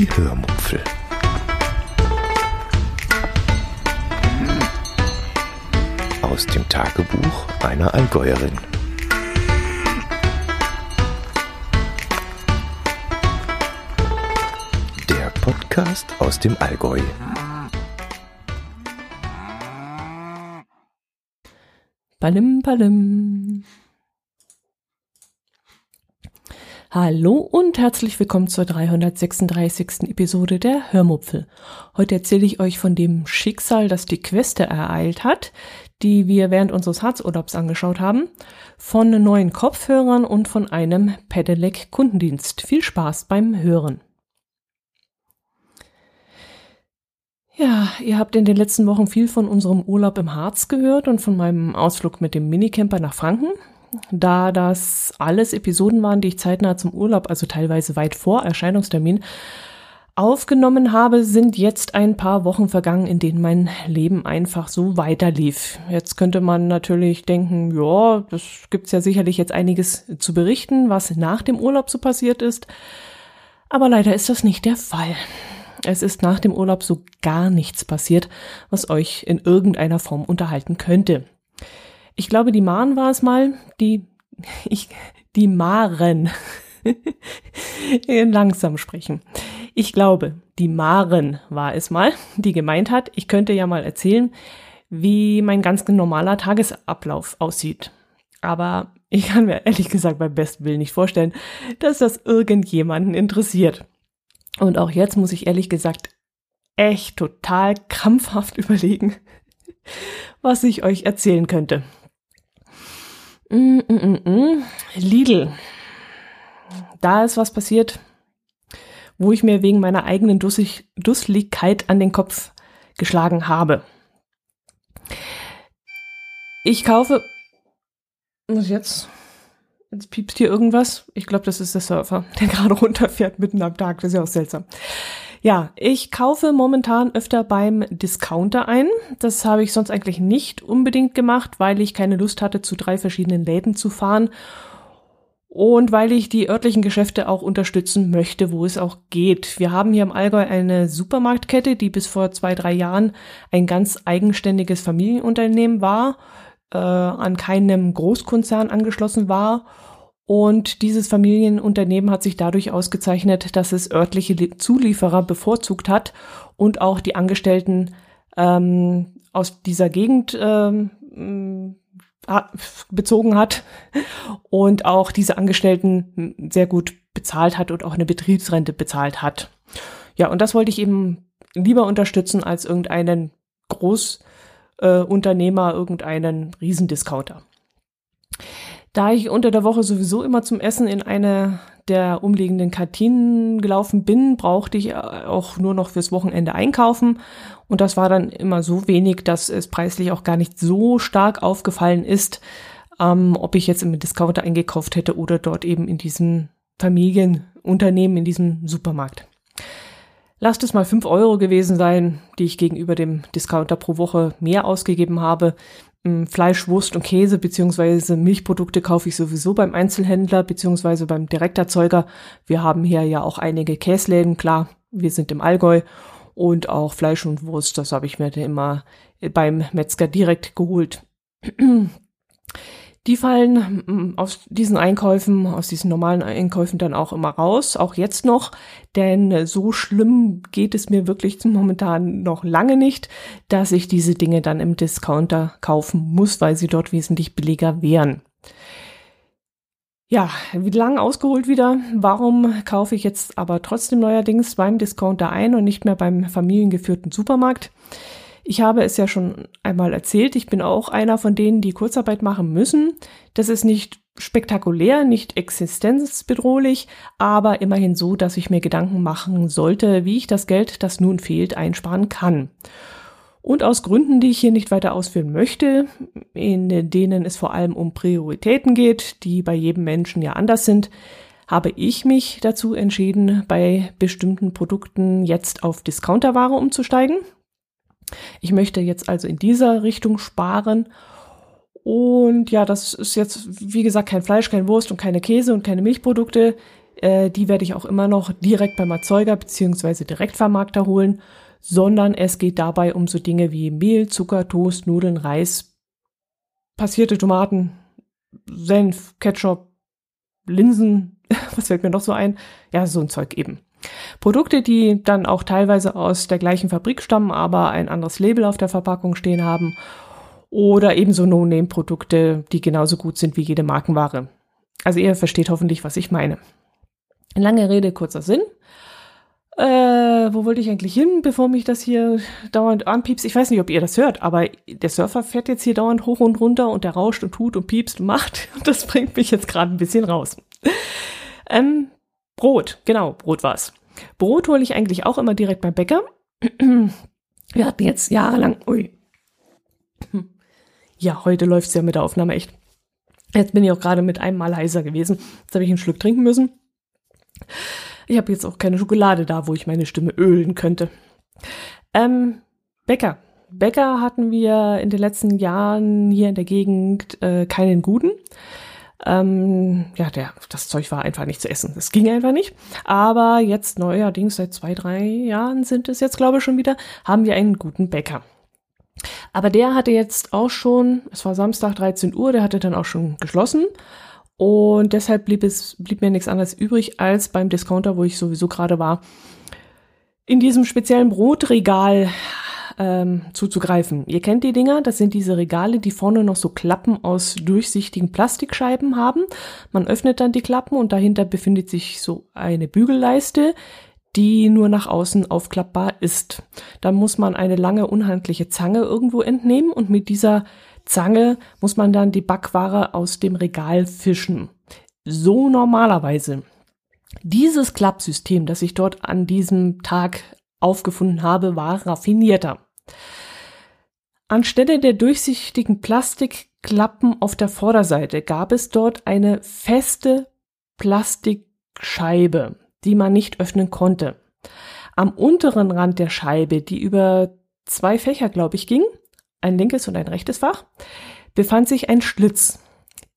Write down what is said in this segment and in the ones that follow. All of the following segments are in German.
Die Hörmupfel. Aus dem Tagebuch einer Allgäuerin. Der Podcast aus dem Allgäu. Palim, palim. Hallo und herzlich willkommen zur 336. Episode der Hörmupfel. Heute erzähle ich euch von dem Schicksal, das die Queste ereilt hat, die wir während unseres Harzurlaubs angeschaut haben, von neuen Kopfhörern und von einem Pedelec Kundendienst. Viel Spaß beim Hören. Ja, ihr habt in den letzten Wochen viel von unserem Urlaub im Harz gehört und von meinem Ausflug mit dem Minicamper nach Franken. Da das alles Episoden waren, die ich zeitnah zum Urlaub, also teilweise weit vor Erscheinungstermin, aufgenommen habe, sind jetzt ein paar Wochen vergangen, in denen mein Leben einfach so weiterlief. Jetzt könnte man natürlich denken, ja, das gibt's ja sicherlich jetzt einiges zu berichten, was nach dem Urlaub so passiert ist. Aber leider ist das nicht der Fall. Es ist nach dem Urlaub so gar nichts passiert, was euch in irgendeiner Form unterhalten könnte. Ich glaube, die Maren war es mal, die, ich, die Maren. Langsam sprechen. Ich glaube, die Maren war es mal, die gemeint hat, ich könnte ja mal erzählen, wie mein ganz normaler Tagesablauf aussieht. Aber ich kann mir ehrlich gesagt beim besten Willen nicht vorstellen, dass das irgendjemanden interessiert. Und auch jetzt muss ich ehrlich gesagt echt total krampfhaft überlegen, was ich euch erzählen könnte. Mm, mm, mm. Lidl. Da ist was passiert, wo ich mir wegen meiner eigenen Dussig Dusseligkeit an den Kopf geschlagen habe. Ich kaufe. Was jetzt? Jetzt piepst hier irgendwas. Ich glaube, das ist der Surfer, der gerade runterfährt mitten am Tag. Das ist ja auch seltsam. Ja, ich kaufe momentan öfter beim Discounter ein. Das habe ich sonst eigentlich nicht unbedingt gemacht, weil ich keine Lust hatte, zu drei verschiedenen Läden zu fahren und weil ich die örtlichen Geschäfte auch unterstützen möchte, wo es auch geht. Wir haben hier im Allgäu eine Supermarktkette, die bis vor zwei, drei Jahren ein ganz eigenständiges Familienunternehmen war, äh, an keinem Großkonzern angeschlossen war und dieses Familienunternehmen hat sich dadurch ausgezeichnet, dass es örtliche Zulieferer bevorzugt hat und auch die Angestellten ähm, aus dieser Gegend ähm, bezogen hat und auch diese Angestellten sehr gut bezahlt hat und auch eine Betriebsrente bezahlt hat. Ja, und das wollte ich eben lieber unterstützen als irgendeinen Großunternehmer, äh, irgendeinen Riesendiscounter. Da ich unter der Woche sowieso immer zum Essen in eine der umliegenden Kantinen gelaufen bin, brauchte ich auch nur noch fürs Wochenende einkaufen. Und das war dann immer so wenig, dass es preislich auch gar nicht so stark aufgefallen ist, ähm, ob ich jetzt im Discounter eingekauft hätte oder dort eben in diesem Familienunternehmen, in diesem Supermarkt. Lasst es mal fünf Euro gewesen sein, die ich gegenüber dem Discounter pro Woche mehr ausgegeben habe. Fleisch, Wurst und Käse beziehungsweise Milchprodukte kaufe ich sowieso beim Einzelhändler beziehungsweise beim Direkterzeuger. Wir haben hier ja auch einige Käsläden, klar, wir sind im Allgäu und auch Fleisch und Wurst, das habe ich mir immer beim Metzger direkt geholt. Die fallen mm, aus diesen Einkäufen, aus diesen normalen Einkäufen dann auch immer raus, auch jetzt noch, denn so schlimm geht es mir wirklich momentan noch lange nicht, dass ich diese Dinge dann im Discounter kaufen muss, weil sie dort wesentlich billiger wären. Ja, wie lang ausgeholt wieder. Warum kaufe ich jetzt aber trotzdem neuerdings beim Discounter ein und nicht mehr beim familiengeführten Supermarkt? Ich habe es ja schon einmal erzählt, ich bin auch einer von denen, die Kurzarbeit machen müssen. Das ist nicht spektakulär, nicht existenzbedrohlich, aber immerhin so, dass ich mir Gedanken machen sollte, wie ich das Geld, das nun fehlt, einsparen kann. Und aus Gründen, die ich hier nicht weiter ausführen möchte, in denen es vor allem um Prioritäten geht, die bei jedem Menschen ja anders sind, habe ich mich dazu entschieden, bei bestimmten Produkten jetzt auf Discounterware umzusteigen. Ich möchte jetzt also in dieser Richtung sparen. Und ja, das ist jetzt, wie gesagt, kein Fleisch, kein Wurst und keine Käse und keine Milchprodukte. Äh, die werde ich auch immer noch direkt beim Erzeuger beziehungsweise Direktvermarkter holen, sondern es geht dabei um so Dinge wie Mehl, Zucker, Toast, Nudeln, Reis, passierte Tomaten, Senf, Ketchup, Linsen, was fällt mir noch so ein? Ja, so ein Zeug eben. Produkte, die dann auch teilweise aus der gleichen Fabrik stammen, aber ein anderes Label auf der Verpackung stehen haben. Oder ebenso No-Name-Produkte, die genauso gut sind wie jede Markenware. Also ihr versteht hoffentlich, was ich meine. Lange Rede, kurzer Sinn. Äh, wo wollte ich eigentlich hin, bevor mich das hier dauernd anpiepst? Ich weiß nicht, ob ihr das hört, aber der Surfer fährt jetzt hier dauernd hoch und runter und der rauscht und tut und piepst und macht. Und das bringt mich jetzt gerade ein bisschen raus. Ähm, Brot, genau, Brot war's. Brot hole ich eigentlich auch immer direkt beim Bäcker. Wir hatten jetzt jahrelang, ui. Ja, heute läuft's ja mit der Aufnahme echt. Jetzt bin ich auch gerade mit einem Mal heiser gewesen. Jetzt habe ich einen Schluck trinken müssen. Ich habe jetzt auch keine Schokolade da, wo ich meine Stimme ölen könnte. Ähm, Bäcker. Bäcker hatten wir in den letzten Jahren hier in der Gegend äh, keinen guten. Ähm, ja, der, das Zeug war einfach nicht zu essen. Das ging einfach nicht. Aber jetzt neuerdings, seit zwei, drei Jahren sind es jetzt, glaube ich, schon wieder, haben wir einen guten Bäcker. Aber der hatte jetzt auch schon, es war Samstag 13 Uhr, der hatte dann auch schon geschlossen. Und deshalb blieb es, blieb mir nichts anderes übrig, als beim Discounter, wo ich sowieso gerade war, in diesem speziellen Brotregal ähm, zuzugreifen. Ihr kennt die Dinger, das sind diese Regale, die vorne noch so Klappen aus durchsichtigen Plastikscheiben haben. Man öffnet dann die Klappen und dahinter befindet sich so eine Bügelleiste, die nur nach außen aufklappbar ist. Da muss man eine lange, unhandliche Zange irgendwo entnehmen und mit dieser Zange muss man dann die Backware aus dem Regal fischen. So normalerweise. Dieses Klappsystem, das ich dort an diesem Tag aufgefunden habe, war raffinierter. Anstelle der durchsichtigen Plastikklappen auf der Vorderseite gab es dort eine feste Plastikscheibe, die man nicht öffnen konnte. Am unteren Rand der Scheibe, die über zwei Fächer, glaube ich, ging, ein linkes und ein rechtes Fach, befand sich ein Schlitz.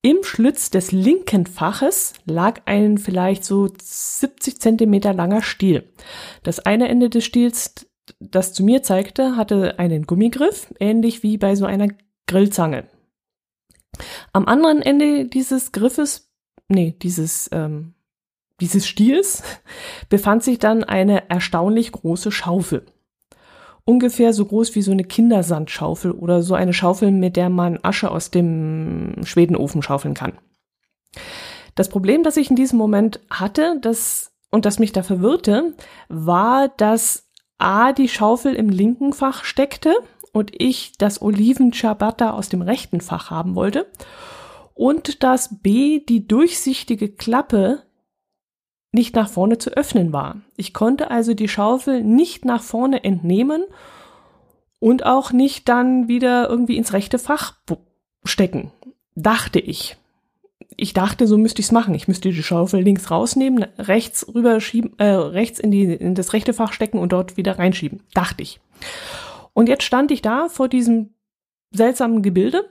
Im Schlitz des linken Faches lag ein vielleicht so 70 Zentimeter langer Stiel. Das eine Ende des Stiels das zu mir zeigte, hatte einen Gummigriff, ähnlich wie bei so einer Grillzange. Am anderen Ende dieses Griffes, nee, dieses, ähm, dieses Stiels, befand sich dann eine erstaunlich große Schaufel. Ungefähr so groß wie so eine Kindersandschaufel oder so eine Schaufel, mit der man Asche aus dem Schwedenofen schaufeln kann. Das Problem, das ich in diesem Moment hatte, das und das mich da verwirrte, war, dass A die Schaufel im linken Fach steckte und ich das Oliven-Ciabatta aus dem rechten Fach haben wollte und dass B die durchsichtige Klappe nicht nach vorne zu öffnen war. Ich konnte also die Schaufel nicht nach vorne entnehmen und auch nicht dann wieder irgendwie ins rechte Fach stecken, dachte ich ich dachte, so müsste ich es machen. Ich müsste die Schaufel links rausnehmen, rechts rüberschieben, äh, rechts in, die, in das rechte Fach stecken und dort wieder reinschieben. Dachte ich. Und jetzt stand ich da vor diesem seltsamen Gebilde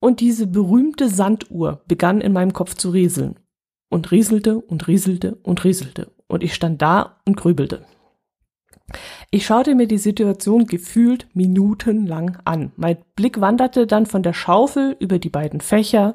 und diese berühmte Sanduhr begann in meinem Kopf zu rieseln. Und rieselte und rieselte und rieselte. Und ich stand da und grübelte. Ich schaute mir die Situation gefühlt minutenlang an. Mein Blick wanderte dann von der Schaufel über die beiden Fächer,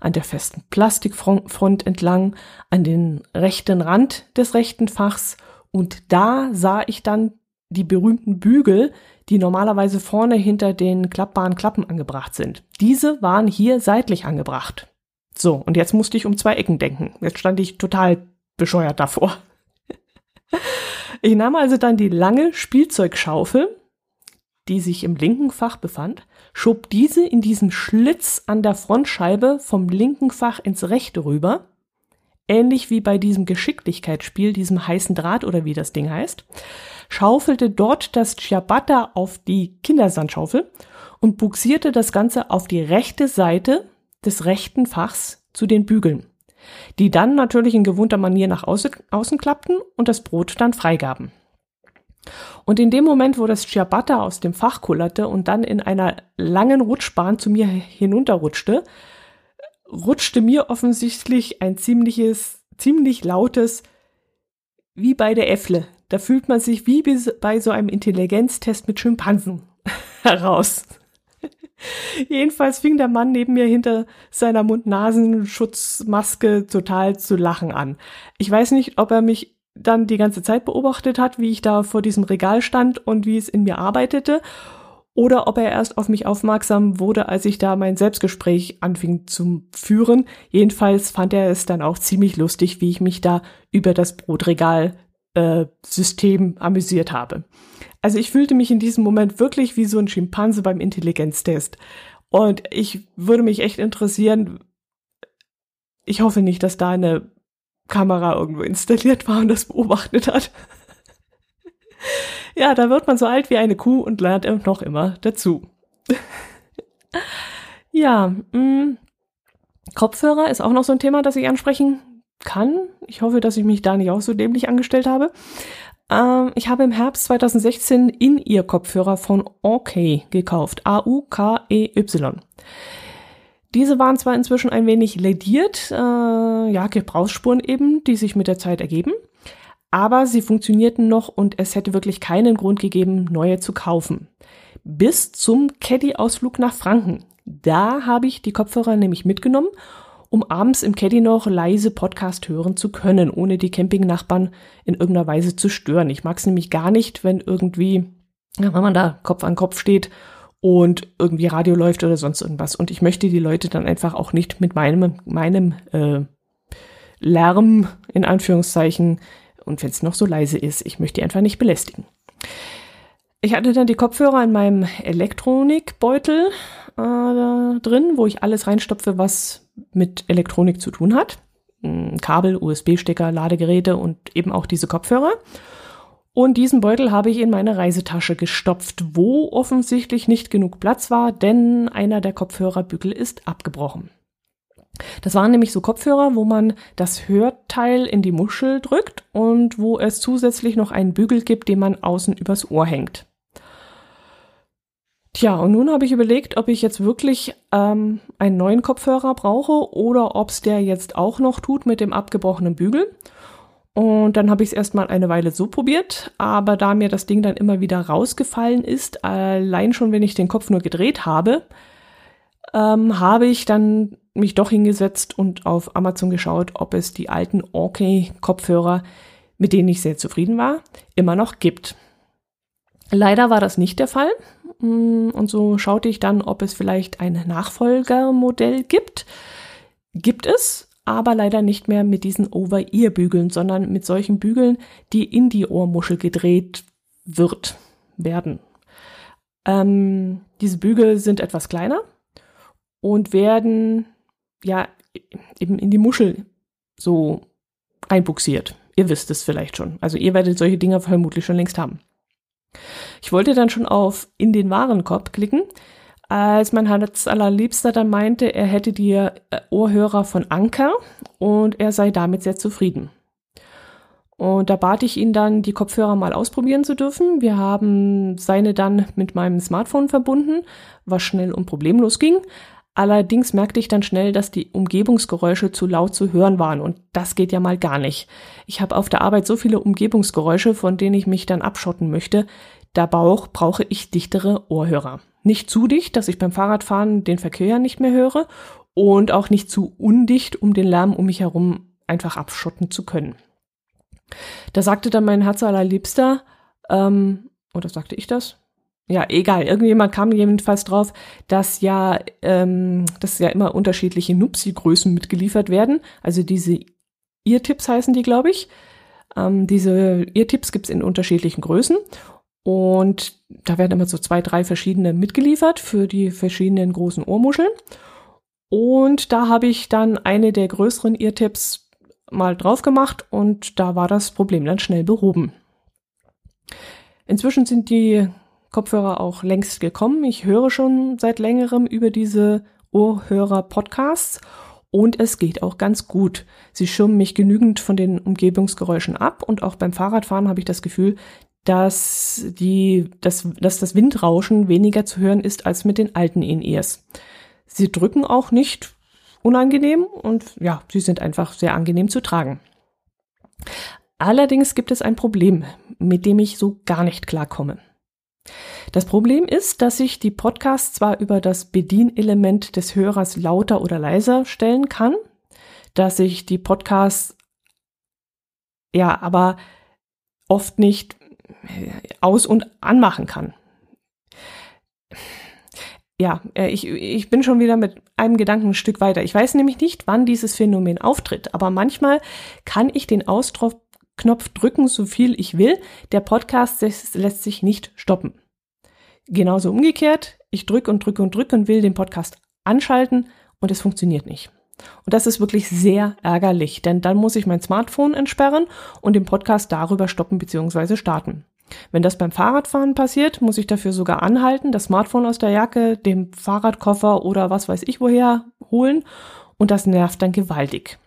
an der festen Plastikfront entlang, an den rechten Rand des rechten Fachs und da sah ich dann die berühmten Bügel, die normalerweise vorne hinter den klappbaren Klappen angebracht sind. Diese waren hier seitlich angebracht. So, und jetzt musste ich um zwei Ecken denken. Jetzt stand ich total bescheuert davor. Ich nahm also dann die lange Spielzeugschaufel, die sich im linken Fach befand, schob diese in diesen Schlitz an der Frontscheibe vom linken Fach ins rechte rüber, ähnlich wie bei diesem Geschicklichkeitsspiel, diesem heißen Draht oder wie das Ding heißt, schaufelte dort das Ciabatta auf die Kindersandschaufel und buxierte das Ganze auf die rechte Seite des rechten Fachs zu den Bügeln, die dann natürlich in gewohnter Manier nach außen, außen klappten und das Brot dann freigaben. Und in dem Moment, wo das Ciabatta aus dem Fach kullerte und dann in einer langen Rutschbahn zu mir hinunterrutschte, rutschte mir offensichtlich ein ziemliches ziemlich lautes, wie bei der Äffle. Da fühlt man sich wie bei so einem Intelligenztest mit Schimpansen heraus. Jedenfalls fing der Mann neben mir hinter seiner Mund-Nasenschutzmaske total zu lachen an. Ich weiß nicht, ob er mich dann die ganze Zeit beobachtet hat, wie ich da vor diesem Regal stand und wie es in mir arbeitete, oder ob er erst auf mich aufmerksam wurde, als ich da mein Selbstgespräch anfing zu führen. Jedenfalls fand er es dann auch ziemlich lustig, wie ich mich da über das Brotregal-System äh, amüsiert habe. Also ich fühlte mich in diesem Moment wirklich wie so ein Schimpanse beim Intelligenztest. Und ich würde mich echt interessieren, ich hoffe nicht, dass da eine Kamera irgendwo installiert war und das beobachtet hat. ja, da wird man so alt wie eine Kuh und lernt noch immer dazu. ja, mh, mm, Kopfhörer ist auch noch so ein Thema, das ich ansprechen kann. Ich hoffe, dass ich mich da nicht auch so dämlich angestellt habe. Ähm, ich habe im Herbst 2016 in ihr Kopfhörer von OK gekauft. A-U-K-E-Y. Diese waren zwar inzwischen ein wenig lediert, äh, ja, Gebrauchsspuren eben, die sich mit der Zeit ergeben, aber sie funktionierten noch und es hätte wirklich keinen Grund gegeben, neue zu kaufen. Bis zum Caddy-Ausflug nach Franken. Da habe ich die Kopfhörer nämlich mitgenommen, um abends im Caddy noch leise Podcast hören zu können, ohne die Campingnachbarn in irgendeiner Weise zu stören. Ich mag es nämlich gar nicht, wenn irgendwie, wenn man da Kopf an Kopf steht und irgendwie Radio läuft oder sonst irgendwas. Und ich möchte die Leute dann einfach auch nicht mit meinem, meinem äh, Lärm in Anführungszeichen und wenn es noch so leise ist, ich möchte die einfach nicht belästigen. Ich hatte dann die Kopfhörer in meinem Elektronikbeutel äh, drin, wo ich alles reinstopfe, was mit Elektronik zu tun hat. Hm, Kabel, USB-Stecker, Ladegeräte und eben auch diese Kopfhörer. Und diesen Beutel habe ich in meine Reisetasche gestopft, wo offensichtlich nicht genug Platz war, denn einer der Kopfhörerbügel ist abgebrochen. Das waren nämlich so Kopfhörer, wo man das Hörteil in die Muschel drückt und wo es zusätzlich noch einen Bügel gibt, den man außen übers Ohr hängt. Tja, und nun habe ich überlegt, ob ich jetzt wirklich ähm, einen neuen Kopfhörer brauche oder ob es der jetzt auch noch tut mit dem abgebrochenen Bügel. Und dann habe ich es erstmal eine Weile so probiert, aber da mir das Ding dann immer wieder rausgefallen ist, allein schon wenn ich den Kopf nur gedreht habe, ähm, habe ich dann mich doch hingesetzt und auf Amazon geschaut, ob es die alten Orkey-Kopfhörer, mit denen ich sehr zufrieden war, immer noch gibt. Leider war das nicht der Fall. Mm, und so schaute ich dann, ob es vielleicht ein Nachfolgermodell gibt. Gibt es, aber leider nicht mehr mit diesen Over-Ear-Bügeln, sondern mit solchen Bügeln, die in die Ohrmuschel gedreht wird, werden. Ähm, diese Bügel sind etwas kleiner und werden ja eben in die Muschel so einbuxiert. Ihr wisst es vielleicht schon. Also ihr werdet solche Dinger vermutlich schon längst haben. Ich wollte dann schon auf in den Warenkorb klicken, als mein Herz allerliebster dann meinte, er hätte die äh, Ohrhörer von Anker und er sei damit sehr zufrieden. Und da bat ich ihn dann, die Kopfhörer mal ausprobieren zu dürfen. Wir haben seine dann mit meinem Smartphone verbunden, was schnell und problemlos ging. Allerdings merkte ich dann schnell, dass die Umgebungsgeräusche zu laut zu hören waren und das geht ja mal gar nicht. Ich habe auf der Arbeit so viele Umgebungsgeräusche, von denen ich mich dann abschotten möchte. Da Bauch brauche ich dichtere Ohrhörer. Nicht zu dicht, dass ich beim Fahrradfahren den Verkehr nicht mehr höre und auch nicht zu undicht, um den Lärm um mich herum einfach abschotten zu können. Da sagte dann mein Herz allerliebster, ähm, oder sagte ich das? Ja, egal. Irgendjemand kam jedenfalls drauf, dass ja, ähm, dass ja immer unterschiedliche Nupsi-Größen mitgeliefert werden. Also diese Ear-Tipps heißen die, glaube ich. Ähm, diese Ear-Tipps gibt's in unterschiedlichen Größen. Und da werden immer so zwei, drei verschiedene mitgeliefert für die verschiedenen großen Ohrmuscheln. Und da habe ich dann eine der größeren Eartips mal drauf gemacht und da war das Problem dann schnell behoben. Inzwischen sind die Kopfhörer auch längst gekommen. Ich höre schon seit längerem über diese Ohrhörer-Podcasts und es geht auch ganz gut. Sie schirmen mich genügend von den Umgebungsgeräuschen ab und auch beim Fahrradfahren habe ich das Gefühl, dass, die, dass, dass das Windrauschen weniger zu hören ist als mit den alten In-Ears. Sie drücken auch nicht unangenehm und ja, sie sind einfach sehr angenehm zu tragen. Allerdings gibt es ein Problem, mit dem ich so gar nicht klarkomme. Das Problem ist, dass ich die Podcasts zwar über das Bedienelement des Hörers lauter oder leiser stellen kann, dass ich die Podcasts ja aber oft nicht aus- und anmachen kann. Ja, äh, ich, ich bin schon wieder mit einem Gedanken ein Stück weiter. Ich weiß nämlich nicht, wann dieses Phänomen auftritt, aber manchmal kann ich den Ausdruckknopf drücken, so viel ich will. Der Podcast lässt sich nicht stoppen. Genauso umgekehrt, ich drücke und drücke und drücke und will den Podcast anschalten und es funktioniert nicht. Und das ist wirklich sehr ärgerlich, denn dann muss ich mein Smartphone entsperren und den Podcast darüber stoppen bzw. starten. Wenn das beim Fahrradfahren passiert, muss ich dafür sogar anhalten, das Smartphone aus der Jacke, dem Fahrradkoffer oder was weiß ich woher holen und das nervt dann gewaltig.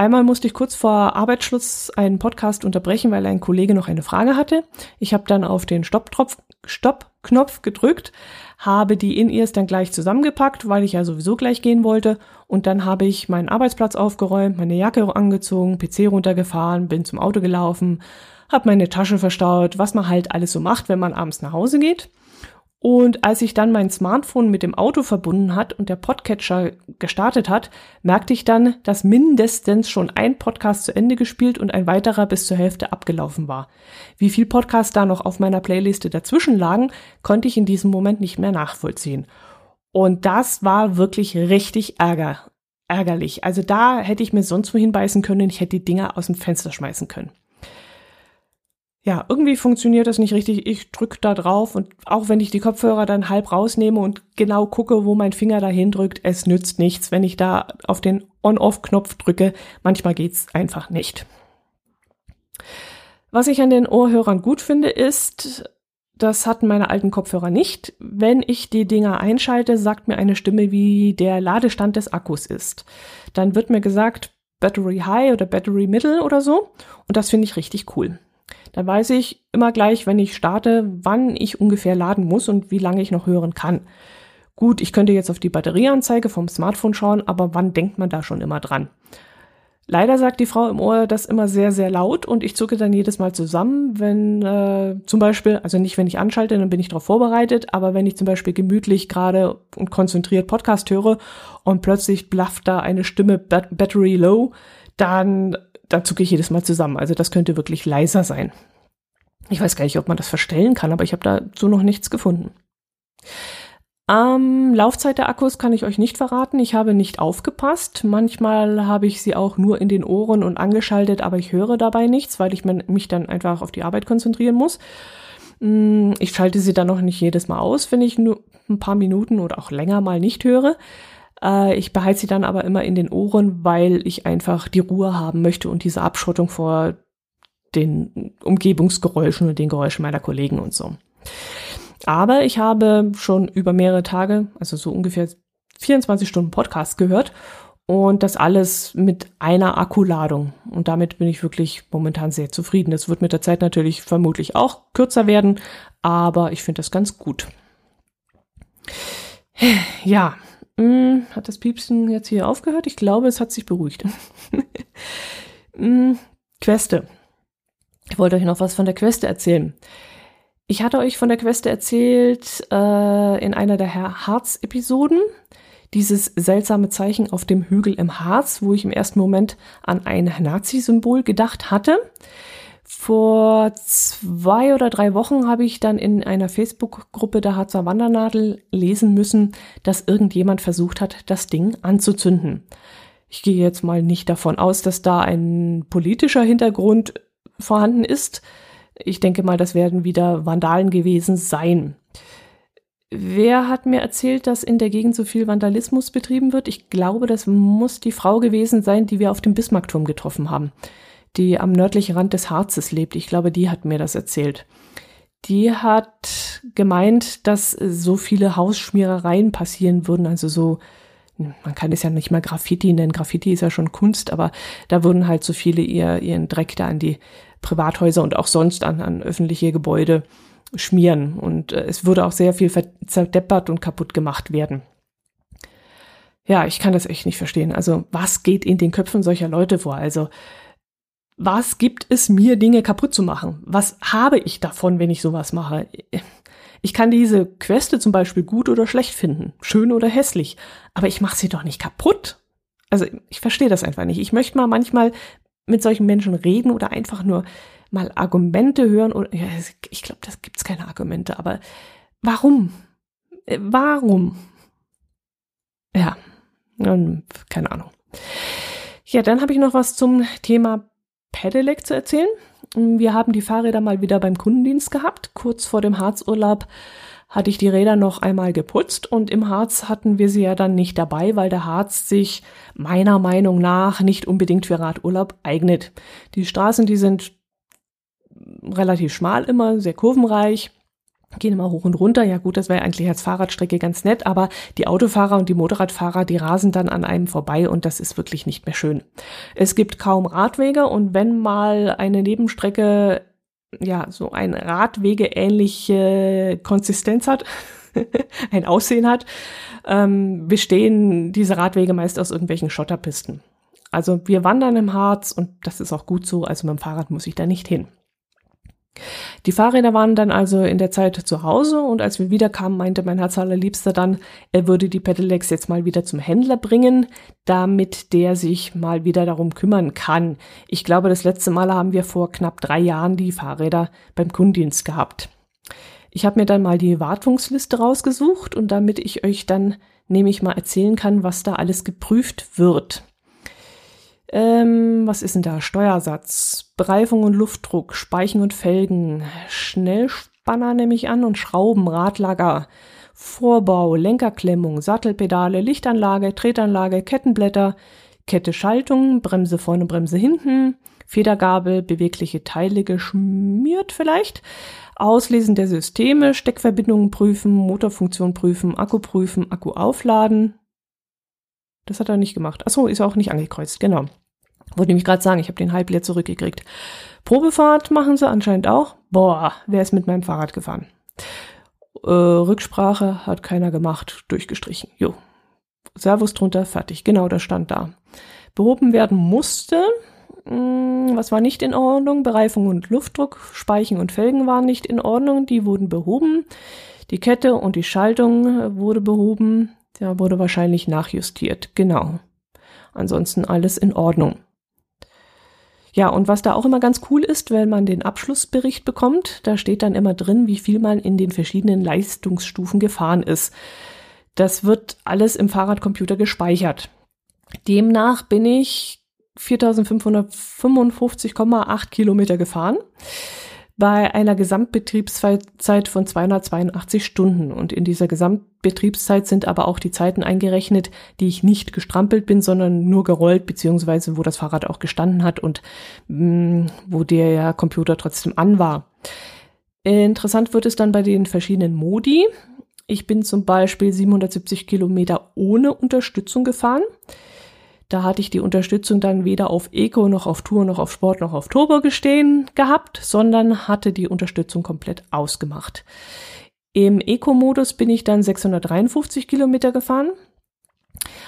Einmal musste ich kurz vor Arbeitsschluss einen Podcast unterbrechen, weil ein Kollege noch eine Frage hatte. Ich habe dann auf den Stoppknopf Stopp gedrückt, habe die In-Ears dann gleich zusammengepackt, weil ich ja sowieso gleich gehen wollte. Und dann habe ich meinen Arbeitsplatz aufgeräumt, meine Jacke angezogen, PC runtergefahren, bin zum Auto gelaufen, habe meine Tasche verstaut, was man halt alles so macht, wenn man abends nach Hause geht. Und als ich dann mein Smartphone mit dem Auto verbunden hat und der Podcatcher gestartet hat, merkte ich dann, dass mindestens schon ein Podcast zu Ende gespielt und ein weiterer bis zur Hälfte abgelaufen war. Wie viel Podcasts da noch auf meiner Playliste dazwischen lagen, konnte ich in diesem Moment nicht mehr nachvollziehen. Und das war wirklich richtig ärger, ärgerlich. Also da hätte ich mir sonst wohin beißen können, ich hätte die Dinger aus dem Fenster schmeißen können ja, irgendwie funktioniert das nicht richtig. Ich drücke da drauf und auch wenn ich die Kopfhörer dann halb rausnehme und genau gucke, wo mein Finger dahin drückt, es nützt nichts, wenn ich da auf den On-Off-Knopf drücke. Manchmal geht's einfach nicht. Was ich an den Ohrhörern gut finde, ist, das hatten meine alten Kopfhörer nicht. Wenn ich die Dinger einschalte, sagt mir eine Stimme, wie der Ladestand des Akkus ist. Dann wird mir gesagt, Battery High oder Battery Middle oder so. Und das finde ich richtig cool. Dann weiß ich immer gleich, wenn ich starte, wann ich ungefähr laden muss und wie lange ich noch hören kann. Gut, ich könnte jetzt auf die Batterieanzeige vom Smartphone schauen, aber wann denkt man da schon immer dran? Leider sagt die Frau im Ohr das immer sehr, sehr laut und ich zucke dann jedes Mal zusammen, wenn äh, zum Beispiel, also nicht wenn ich anschalte, dann bin ich darauf vorbereitet, aber wenn ich zum Beispiel gemütlich gerade und konzentriert Podcast höre und plötzlich blafft da eine Stimme Battery Low, dann da zucke ich jedes Mal zusammen. Also das könnte wirklich leiser sein. Ich weiß gar nicht, ob man das verstellen kann, aber ich habe dazu noch nichts gefunden. Ähm, Laufzeit der Akkus kann ich euch nicht verraten. Ich habe nicht aufgepasst. Manchmal habe ich sie auch nur in den Ohren und angeschaltet, aber ich höre dabei nichts, weil ich mich dann einfach auf die Arbeit konzentrieren muss. Mm, ich schalte sie dann noch nicht jedes Mal aus, wenn ich nur ein paar Minuten oder auch länger mal nicht höre. Äh, ich behalte sie dann aber immer in den Ohren, weil ich einfach die Ruhe haben möchte und diese Abschottung vor den Umgebungsgeräuschen und den Geräuschen meiner Kollegen und so. Aber ich habe schon über mehrere Tage, also so ungefähr 24 Stunden Podcast gehört und das alles mit einer Akkuladung. Und damit bin ich wirklich momentan sehr zufrieden. Das wird mit der Zeit natürlich vermutlich auch kürzer werden, aber ich finde das ganz gut. Ja, hm, hat das Piepsen jetzt hier aufgehört? Ich glaube, es hat sich beruhigt. hm, Queste. Ich wollte euch noch was von der Queste erzählen. Ich hatte euch von der Queste erzählt äh, in einer der Harz-Episoden. Dieses seltsame Zeichen auf dem Hügel im Harz, wo ich im ersten Moment an ein Nazi-Symbol gedacht hatte. Vor zwei oder drei Wochen habe ich dann in einer Facebook-Gruppe der Harzer Wandernadel lesen müssen, dass irgendjemand versucht hat, das Ding anzuzünden. Ich gehe jetzt mal nicht davon aus, dass da ein politischer Hintergrund vorhanden ist. Ich denke mal, das werden wieder Vandalen gewesen sein. Wer hat mir erzählt, dass in der Gegend so viel Vandalismus betrieben wird? Ich glaube, das muss die Frau gewesen sein, die wir auf dem Bismarckturm getroffen haben die am nördlichen Rand des Harzes lebt. Ich glaube, die hat mir das erzählt. Die hat gemeint, dass so viele Hausschmierereien passieren würden, also so man kann es ja nicht mal Graffiti nennen, Graffiti ist ja schon Kunst, aber da würden halt so viele ihr, ihren Dreck da an die Privathäuser und auch sonst an, an öffentliche Gebäude schmieren. Und äh, es würde auch sehr viel zerdeppert und kaputt gemacht werden. ja, ich kann das echt nicht verstehen. Also, was geht in den Köpfen solcher Leute vor? Also, was gibt es mir, Dinge kaputt zu machen? Was habe ich davon, wenn ich sowas mache? Ich kann diese Queste zum Beispiel gut oder schlecht finden, schön oder hässlich, aber ich mache sie doch nicht kaputt. Also ich verstehe das einfach nicht. Ich möchte mal manchmal mit solchen Menschen reden oder einfach nur mal Argumente hören. Oder, ja, ich glaube, das gibt's keine Argumente, aber warum? Äh, warum? Ja, keine Ahnung. Ja, dann habe ich noch was zum Thema Pedelec zu erzählen. Wir haben die Fahrräder mal wieder beim Kundendienst gehabt. Kurz vor dem Harzurlaub hatte ich die Räder noch einmal geputzt und im Harz hatten wir sie ja dann nicht dabei, weil der Harz sich meiner Meinung nach nicht unbedingt für Radurlaub eignet. Die Straßen, die sind relativ schmal immer, sehr kurvenreich gehen immer hoch und runter. Ja gut, das wäre eigentlich als Fahrradstrecke ganz nett, aber die Autofahrer und die Motorradfahrer, die rasen dann an einem vorbei und das ist wirklich nicht mehr schön. Es gibt kaum Radwege und wenn mal eine Nebenstrecke ja so ein Radwege ähnliche Konsistenz hat, ein Aussehen hat, ähm, bestehen diese Radwege meist aus irgendwelchen Schotterpisten. Also wir wandern im Harz und das ist auch gut so, also mit dem Fahrrad muss ich da nicht hin. Die Fahrräder waren dann also in der Zeit zu Hause und als wir wiederkamen, meinte mein Herz allerliebster dann, er würde die Pedelecs jetzt mal wieder zum Händler bringen, damit der sich mal wieder darum kümmern kann. Ich glaube, das letzte Mal haben wir vor knapp drei Jahren die Fahrräder beim Kundendienst gehabt. Ich habe mir dann mal die Wartungsliste rausgesucht und damit ich euch dann nämlich mal erzählen kann, was da alles geprüft wird. Ähm, was ist denn da? Steuersatz, Bereifung und Luftdruck, Speichen und Felgen, Schnellspanner nehme ich an und Schrauben, Radlager, Vorbau, Lenkerklemmung, Sattelpedale, Lichtanlage, Tretanlage, Kettenblätter, Kette Schaltung, Bremse vorne, Bremse hinten, Federgabel, bewegliche Teile geschmiert vielleicht, Auslesen der Systeme, Steckverbindungen prüfen, Motorfunktion prüfen, Akku prüfen, Akku aufladen. Das hat er nicht gemacht. Achso, ist auch nicht angekreuzt, genau. Wollte nämlich gerade sagen, ich habe den halb leer zurückgekriegt. Probefahrt machen sie anscheinend auch. Boah, wer ist mit meinem Fahrrad gefahren? Äh, Rücksprache hat keiner gemacht, durchgestrichen. Jo. Servus drunter, fertig. Genau, das stand da. Behoben werden musste. Hm, was war nicht in Ordnung? Bereifung und Luftdruck, Speichen und Felgen waren nicht in Ordnung. Die wurden behoben. Die Kette und die Schaltung wurde behoben. Der wurde wahrscheinlich nachjustiert. Genau. Ansonsten alles in Ordnung. Ja, und was da auch immer ganz cool ist, wenn man den Abschlussbericht bekommt, da steht dann immer drin, wie viel man in den verschiedenen Leistungsstufen gefahren ist. Das wird alles im Fahrradcomputer gespeichert. Demnach bin ich 4555,8 Kilometer gefahren bei einer Gesamtbetriebszeit von 282 Stunden. Und in dieser Gesamtbetriebszeit sind aber auch die Zeiten eingerechnet, die ich nicht gestrampelt bin, sondern nur gerollt, beziehungsweise wo das Fahrrad auch gestanden hat und mh, mm, wo der Computer trotzdem an war. Interessant wird es dann bei den verschiedenen Modi. Ich bin zum Beispiel 770 Kilometer ohne Unterstützung gefahren. Da hatte ich die Unterstützung dann weder auf Eco noch auf Tour noch auf Sport noch auf Turbo gestehen gehabt, sondern hatte die Unterstützung komplett ausgemacht. Im Eco-Modus bin ich dann 653 Kilometer gefahren.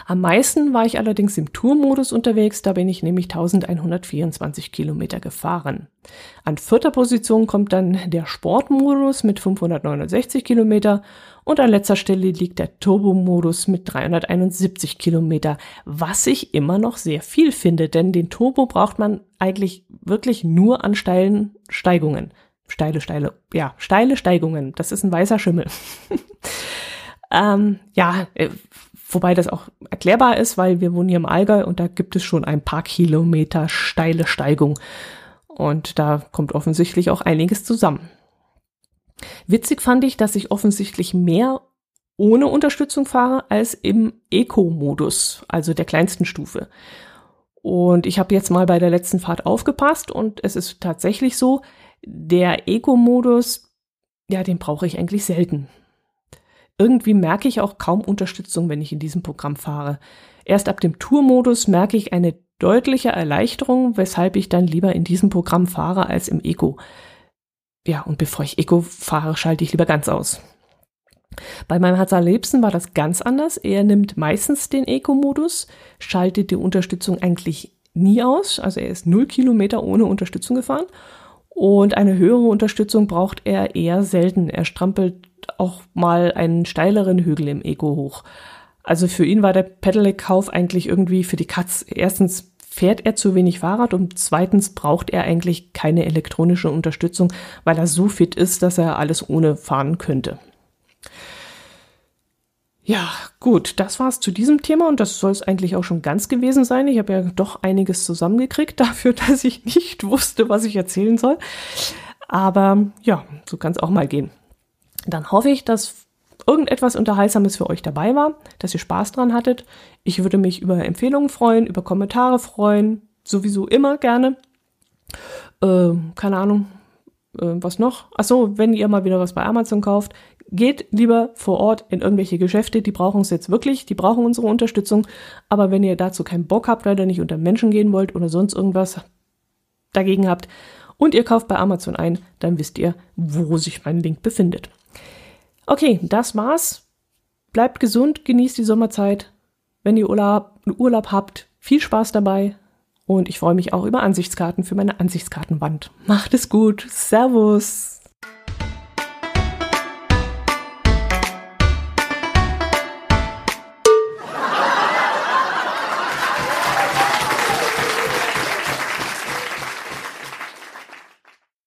Am meisten war ich allerdings im Tour-Modus unterwegs, da bin ich nämlich 1124 Kilometer gefahren. An vierter Position kommt dann der Sportmodus mit 569 Kilometer und an letzter Stelle liegt der Turbo-Modus mit 371 Kilometer, was ich immer noch sehr viel finde, denn den Turbo braucht man eigentlich wirklich nur an steilen Steigungen. Steile, steile, ja, steile Steigungen. Das ist ein weißer Schimmel. ähm, ja, äh, wobei das auch erklärbar ist, weil wir wohnen hier im Allgäu und da gibt es schon ein paar Kilometer steile Steigung. Und da kommt offensichtlich auch einiges zusammen. Witzig fand ich, dass ich offensichtlich mehr ohne Unterstützung fahre als im Eco-Modus, also der kleinsten Stufe. Und ich habe jetzt mal bei der letzten Fahrt aufgepasst und es ist tatsächlich so, der Eco-Modus, ja, den brauche ich eigentlich selten. Irgendwie merke ich auch kaum Unterstützung, wenn ich in diesem Programm fahre. Erst ab dem Tour-Modus merke ich eine deutliche Erleichterung, weshalb ich dann lieber in diesem Programm fahre als im Eco ja, und bevor ich Eco fahre, schalte ich lieber ganz aus. Bei meinem Herz allerliebsten war das ganz anders. Er nimmt meistens den Eco-Modus, schaltet die Unterstützung eigentlich nie aus. Also er ist null Kilometer ohne Unterstützung gefahren. Und eine höhere Unterstützung braucht er eher selten. Er strampelt auch mal einen steileren Hügel im Eco hoch. Also für ihn war der Pedelec-Kauf eigentlich irgendwie für die Katz. Erstens fährt er zu wenig Fahrrad und zweitens braucht er eigentlich keine elektronische Unterstützung, weil er so fit ist, dass er alles ohne fahren könnte. Ja, gut, das war's zu diesem Thema und das soll es eigentlich auch schon ganz gewesen sein. Ich habe ja doch einiges zusammengekriegt dafür, dass ich nicht wusste, was ich erzählen soll. Aber ja, so kann es auch mal gehen. Dann hoffe ich, dass irgendetwas Unterhaltsames für euch dabei war, dass ihr Spaß dran hattet. Ich würde mich über Empfehlungen freuen, über Kommentare freuen, sowieso immer gerne. Äh, keine Ahnung, äh, was noch? Ach so, wenn ihr mal wieder was bei Amazon kauft, geht lieber vor Ort in irgendwelche Geschäfte, die brauchen es jetzt wirklich, die brauchen unsere Unterstützung. Aber wenn ihr dazu keinen Bock habt, weil ihr nicht unter Menschen gehen wollt oder sonst irgendwas dagegen habt und ihr kauft bei Amazon ein, dann wisst ihr, wo sich mein Link befindet. Okay, das war's. Bleibt gesund, genießt die Sommerzeit. Wenn ihr Urlaub, Urlaub habt, viel Spaß dabei. Und ich freue mich auch über Ansichtskarten für meine Ansichtskartenwand. Macht es gut. Servus.